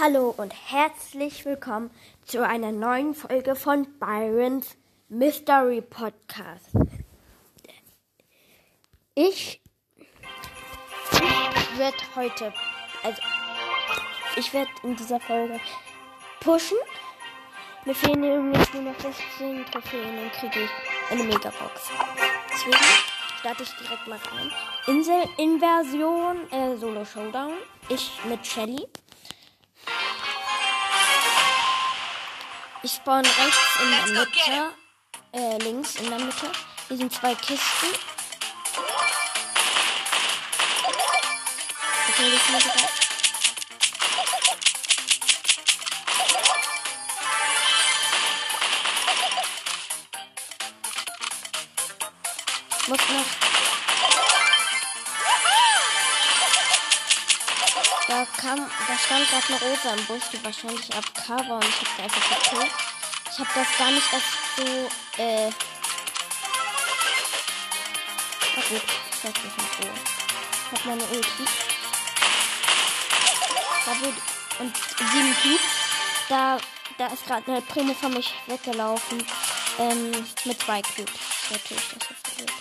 Hallo und herzlich willkommen zu einer neuen Folge von Byron's Mystery Podcast. Ich, ich werde heute, also ich werde in dieser Folge pushen. Mir fehlen nämlich nur noch 16 Trophäen, dann kriege ich eine Megabox. Deswegen starte ich direkt mal rein. Insel-Inversion, äh, Solo-Showdown. Ich mit Shelly. Ich spawn rechts in der Mitte. Äh, links in der Mitte. Hier sind zwei Kisten. Okay, das ist kam, da stand gerade eine Rosa im Busch, die wahrscheinlich ab Cover und ich hab da einfach gekillt. Ich hab das gar nicht erst so, äh. Na gut, ich sag das nicht so. Ich hab meine Ulti. Da wird, und sieben Cubes. Da, da ist gerade eine Primo von mich weggelaufen. Ähm, mit zwei Cubes. Natürlich, das ist blöd.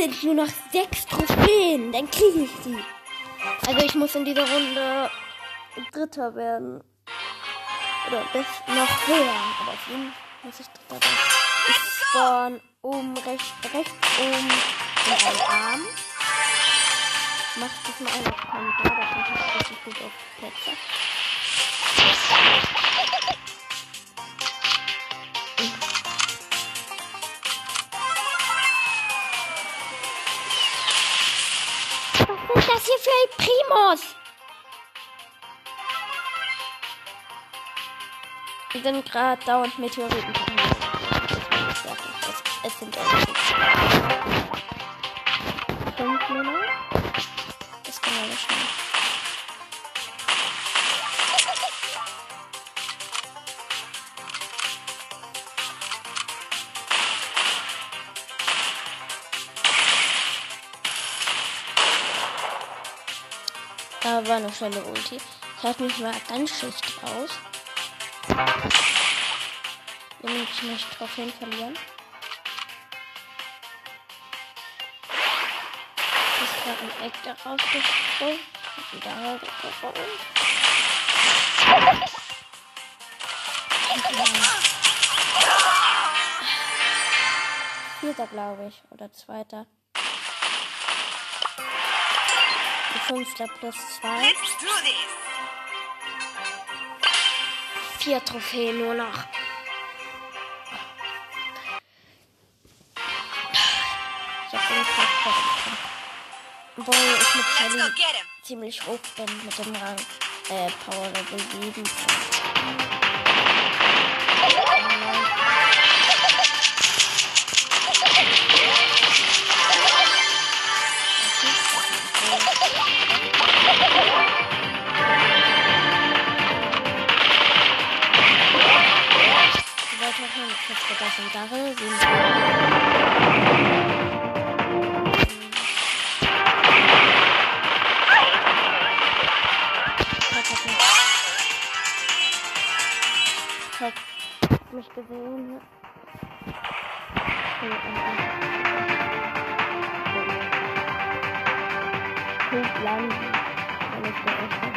Sind nur noch sechs Trophäen. Dann kriege ich sie. Also ich muss in dieser Runde Dritter werden. Oder bis noch höher. Aber auf jeden Fall muss ich Dritter werden. Ich spawn oben rechts, rechts oben in einem Arm. Mach das mal einer kommt da, da kommt ich richtig gut auf Plätze. Hier für Primus? Die sind gerade dauernd Meteoriten. Es, es sind fünf nur Da war eine schnelle Ulti. Ich halte mich mal ganz schlecht raus. Damit ich nicht Trophäen verlieren. Ist gerade ein Eck da rausgesprungen. Wieder rausgesprungen. Vierter, glaube ich. Oder zweiter. Fünfter plus zwei. ¡Let's do this! Vier Trophäen nur noch. Ich hab den Kopf Obwohl ich mit Shelly ziemlich hoch bin mit dem Rang äh, Power Level 7. Ich hin, jetzt wird das Hat das nicht. Hat mich gesehen. Ähm, landen. Wenn ich berechne.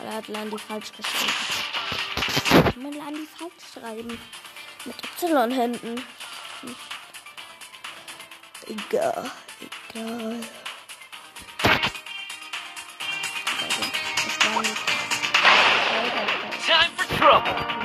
Oder hat Landi falsch geschrieben? Kann man Landi falsch schreiben? Mit Y hinten. Egal, egal. Time for trouble.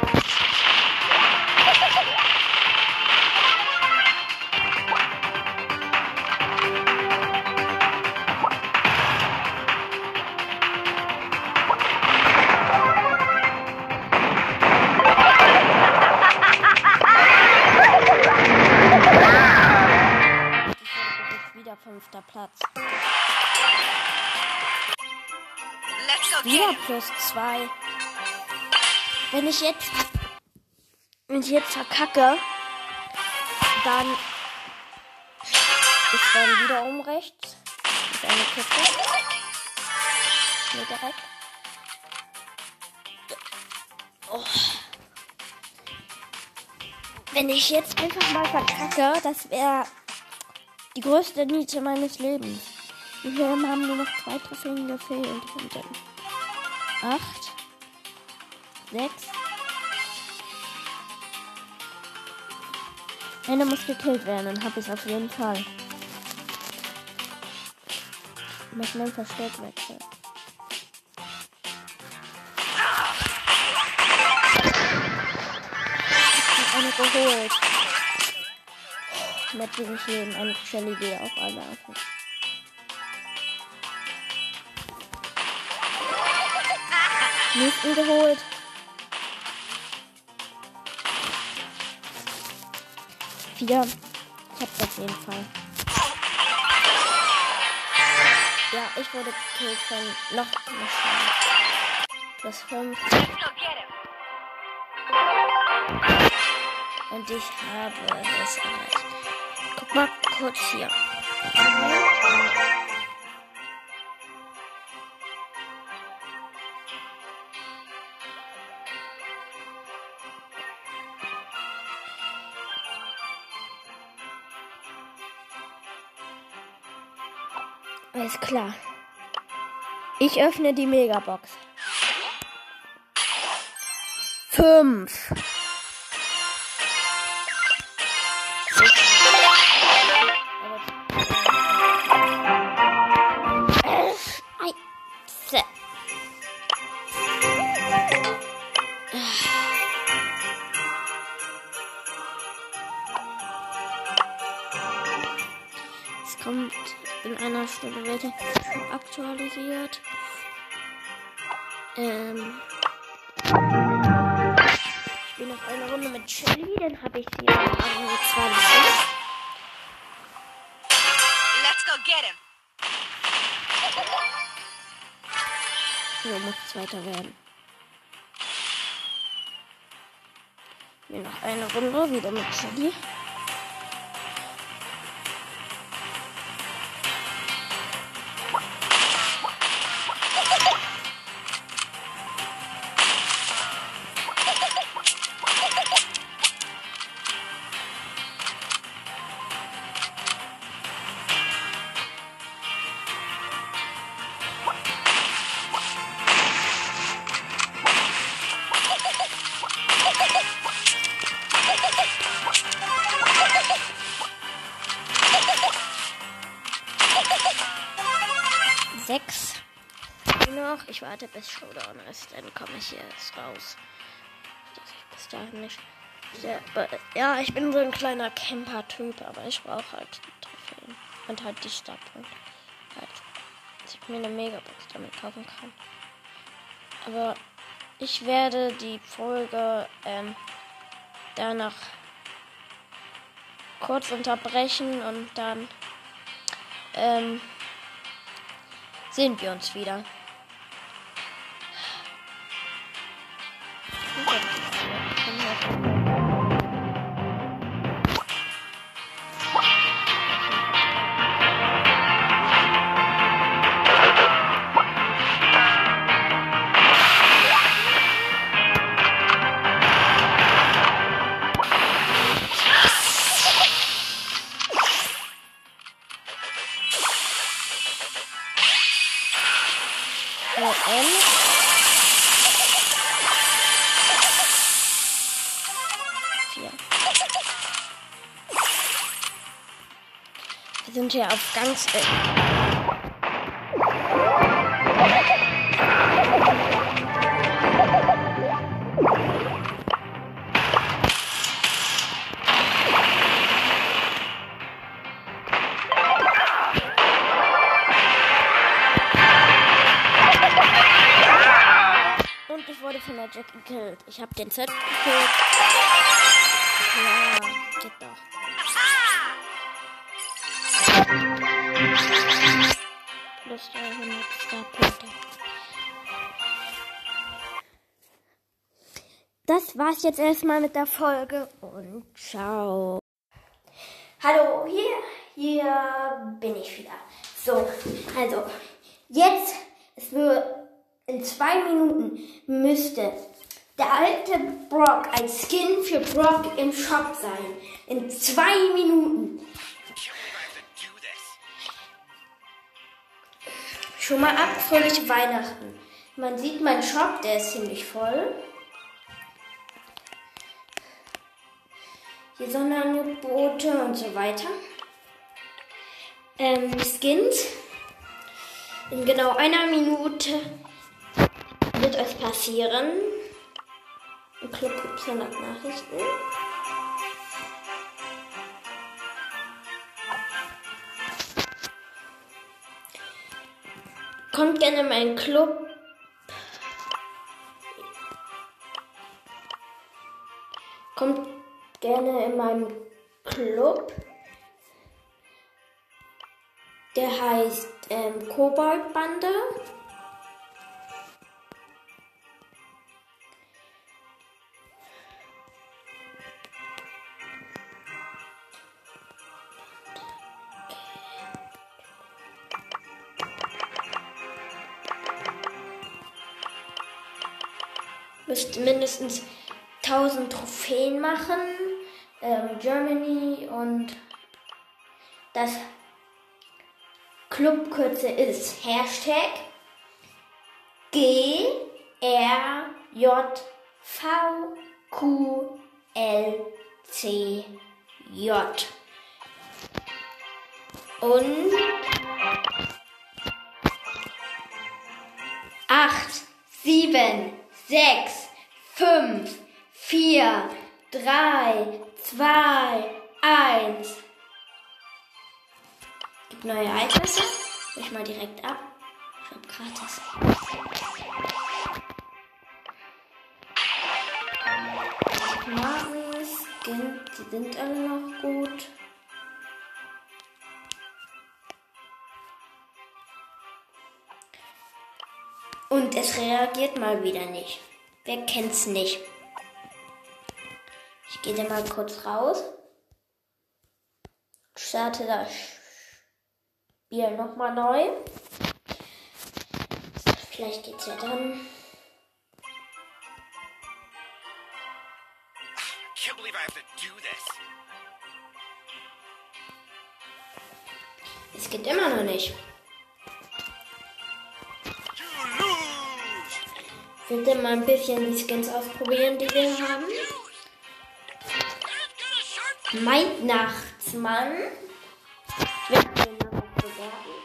Wenn ich jetzt verkacke, dann ist dann wieder um rechts. Ist eine Kiste. Hier direkt. Oh. Wenn ich jetzt einfach mal verkacke, das wäre die größte Niete meines Lebens. Viele haben nur noch zwei Trophäen gefehlt? Acht, sechs. Eine muss gekillt werden, dann habe ich auf jeden Fall. Mit einem Versteck wechseln. Ich hab eine geholt. Mit wenig Leben. Eine Shelly geht auf alle auf. Nächsten geholt. Vier. Ich hab's auf jeden Fall. Ja, ich wurde gekillt von noch go get him. Und ich habe es erreicht. Guck mal kurz hier. Alles klar. Ich öffne die Megabox. Fünf. Es kommt in einer Stunde wird er schon aktualisiert. Ähm. Ich spiele noch eine Runde mit Shelly, dann habe ich sie am Rang 20. Let's go get him. So muss Zweiter werden. Hier noch eine Runde, wieder mit Shelly. Bis Showdown ist, dann komme ich hier raus. Dass ich bis dahin nicht. Aber, ja, ich bin so ein kleiner Camper-Typ, aber ich brauche halt Trophäen. Und halt die Startpunkte. Halt, dass ich mir eine Megabox damit kaufen kann. Aber ich werde die Folge ähm, danach kurz unterbrechen und dann ähm, sehen wir uns wieder. Sind hier auf ganz. Äh, Und ich wurde von der Jack gekillt. Ich habe den Z gekillt. Ja, geht doch. Plus 300 Star-Punkte. Das war's jetzt erstmal mit der Folge und ciao. Hallo, hier, hier bin ich wieder. So, also, jetzt, es wird in zwei Minuten müsste der alte Brock als Skin für Brock im Shop sein. In zwei Minuten. Schon mal ab, fröhliche Weihnachten. Man sieht meinen Shop, der ist ziemlich voll. Hier Sonderangebote und so weiter. Ähm, Skins. In genau einer Minute wird es passieren. Im Club gibt es 100 Nachrichten. Kommt gerne in meinen Club. Kommt gerne in meinem Club. Der heißt ähm, Koboldbande. Mindestens 1000 Trophäen machen. Ähm, Germany und das Clubkürze ist Hashtag G R J V Q L C J. Und acht, sieben, sechs, fünf, vier, drei, zwei, eins. Gibt neue Ereignisse. Ich mal direkt ab. Ich hab gratis. Marken, Skin, die sind alle noch gut. Und es reagiert mal wieder nicht. Wer kennt's nicht? Ich gehe da mal kurz raus. Starte das Spiel nochmal neu. Vielleicht geht's ja dann. Dann mal ein bisschen die Skins ausprobieren, die wir haben. Was bewerben.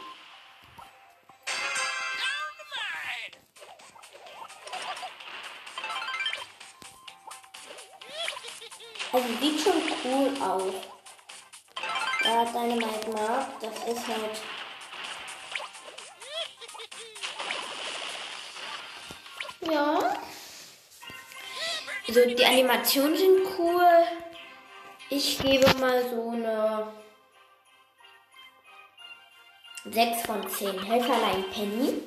Also sieht schon cool aus. Ja, deine Mike Mark, das ist halt. Ja. Also die Animationen sind cool. Ich gebe mal so eine 6 von 10. Helferlein Penny.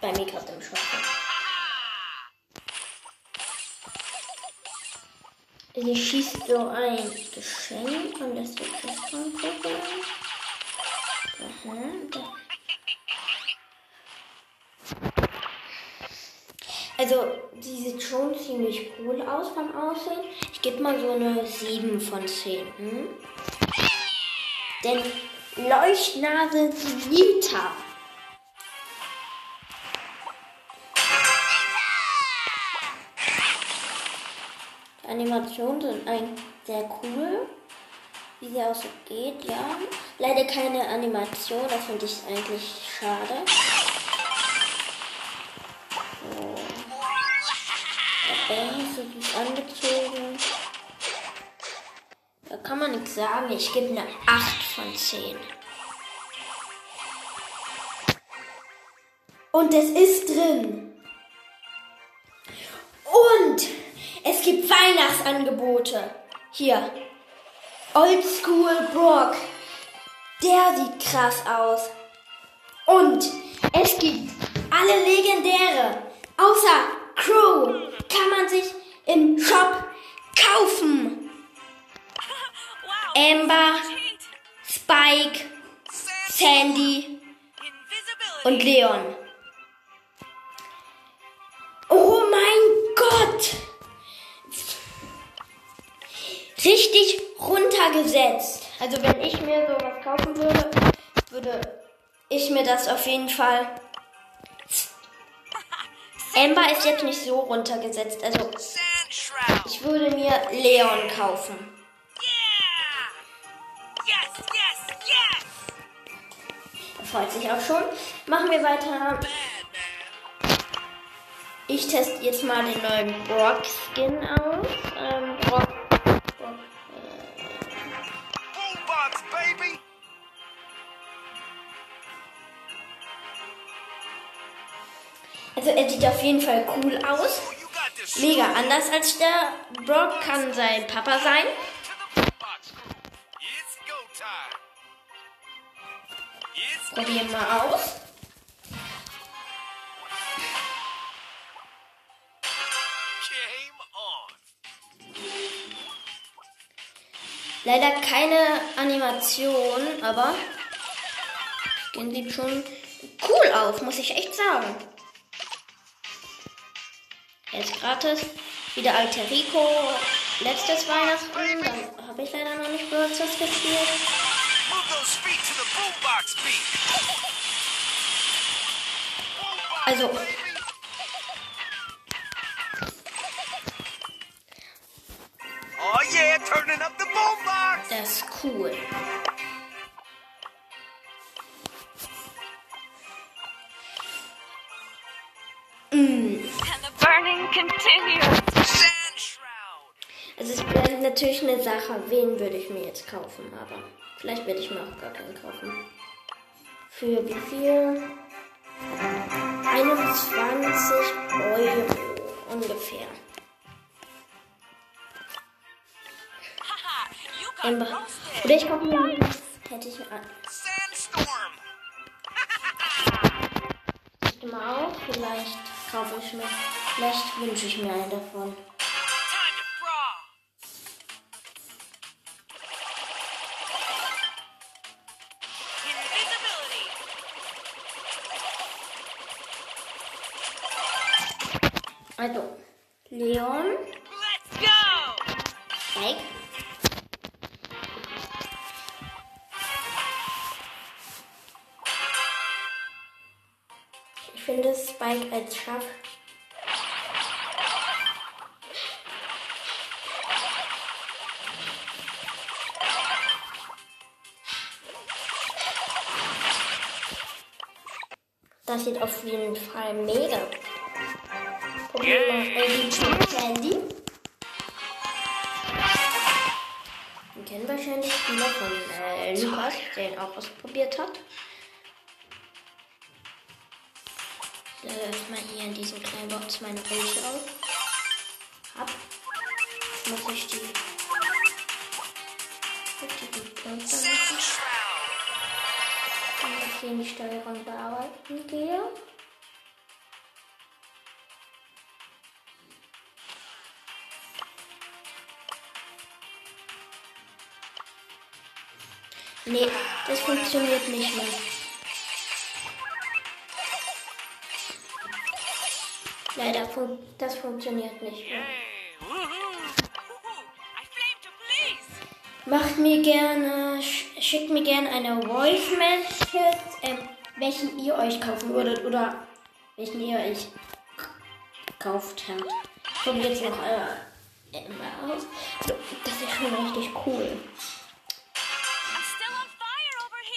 Bei mir gerade im Shop. Sie schießt so ein Geschenk und das wird das von Aha, da. Also, die sieht schon ziemlich cool aus vom Aussehen. Ich gebe mal so eine 7 von 10. Hm? Denn Leuchtnase Nita. Die Animationen sind eigentlich sehr cool. Wie sie auch so geht, ja. Leider keine Animation, das finde ich eigentlich schade. Ist gut angezogen. Da kann man nichts sagen. Ich gebe eine 8 von 10. Und es ist drin. Und es gibt Weihnachtsangebote. Hier. Oldschool Brock. Der sieht krass aus. Und es gibt alle Legendäre. Außer Crow kann man sich im Shop kaufen. Amber. Spike, Sandy und Leon. Oh mein Gott! Richtig runtergesetzt. Also wenn ich mir sowas kaufen würde, würde ich mir das auf jeden Fall. Amber ist jetzt nicht so runtergesetzt. Also ich würde mir Leon kaufen. Er freut sich auch schon. Machen wir weiter. Ich teste jetzt mal den neuen Brock-Skin aus. Ähm, Brock, also er sieht auf jeden Fall cool aus. Mega anders als der Brock kann sein Papa sein. Probieren wir aus. Leider keine Animation, aber Skin sieht schon cool aus, muss ich echt sagen. Er ist gratis. Wieder Alter Rico. Letztes Weihnachten. Dann habe ich leider noch nicht Brawl Stars gespielt. Also. Oh yeah, turning up the boombox. das ist cool. Continues. Also es wäre natürlich eine Sache, wen würde ich mir jetzt kaufen, aber vielleicht werde ich mir auch gar keinen kaufen. Für wie viel? 21 Euro ungefähr. Roasted. Oder ich kaufe mir hätte ich an. Sandstorm. Müsste mal auch. Vielleicht kaufe ich mir. Vielleicht wünsche ich mir einen davon. Also, Leon, Let's go. Spike. Spike als Schaf. Das sieht auf jeden Fall mega. Probieren wir die Candy. Den kennen wahrscheinlich viele von äh, Lukas, der ihn auch ausprobiert hat. Lade erstmal hier in diesem kleinen Box meine Brötchen auf. Ab. Muss ich die. wenn ich hier in die Steuerung bearbeiten gehe. Nee, das funktioniert nicht mehr. Leider, fun das funktioniert nicht mehr. Macht mir gerne Sch schickt mir gerne eine Voice Message, ähm, welchen ihr euch kaufen würdet oder welchen ihr euch gekauft habt. Probiert jetzt noch äh, Ember aus. Das ist schon richtig cool.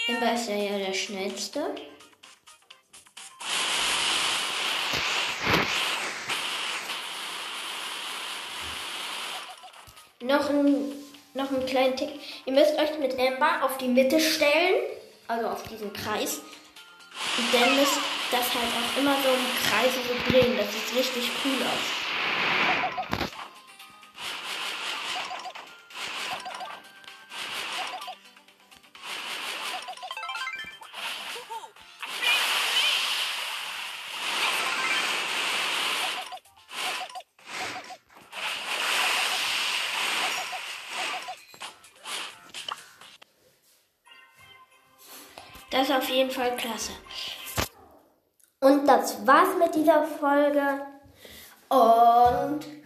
Ember ist ja, ja der schnellste. Noch ein, noch einen kleinen Tick. Ihr müsst euch mit Ember auf die Mitte stellen, also auf diesen Kreis. Und dann müsst das halt auch immer so im Kreis so drehen. Das sieht richtig cool aus. Jeden Fall klasse. Und das war's mit dieser Folge. Und.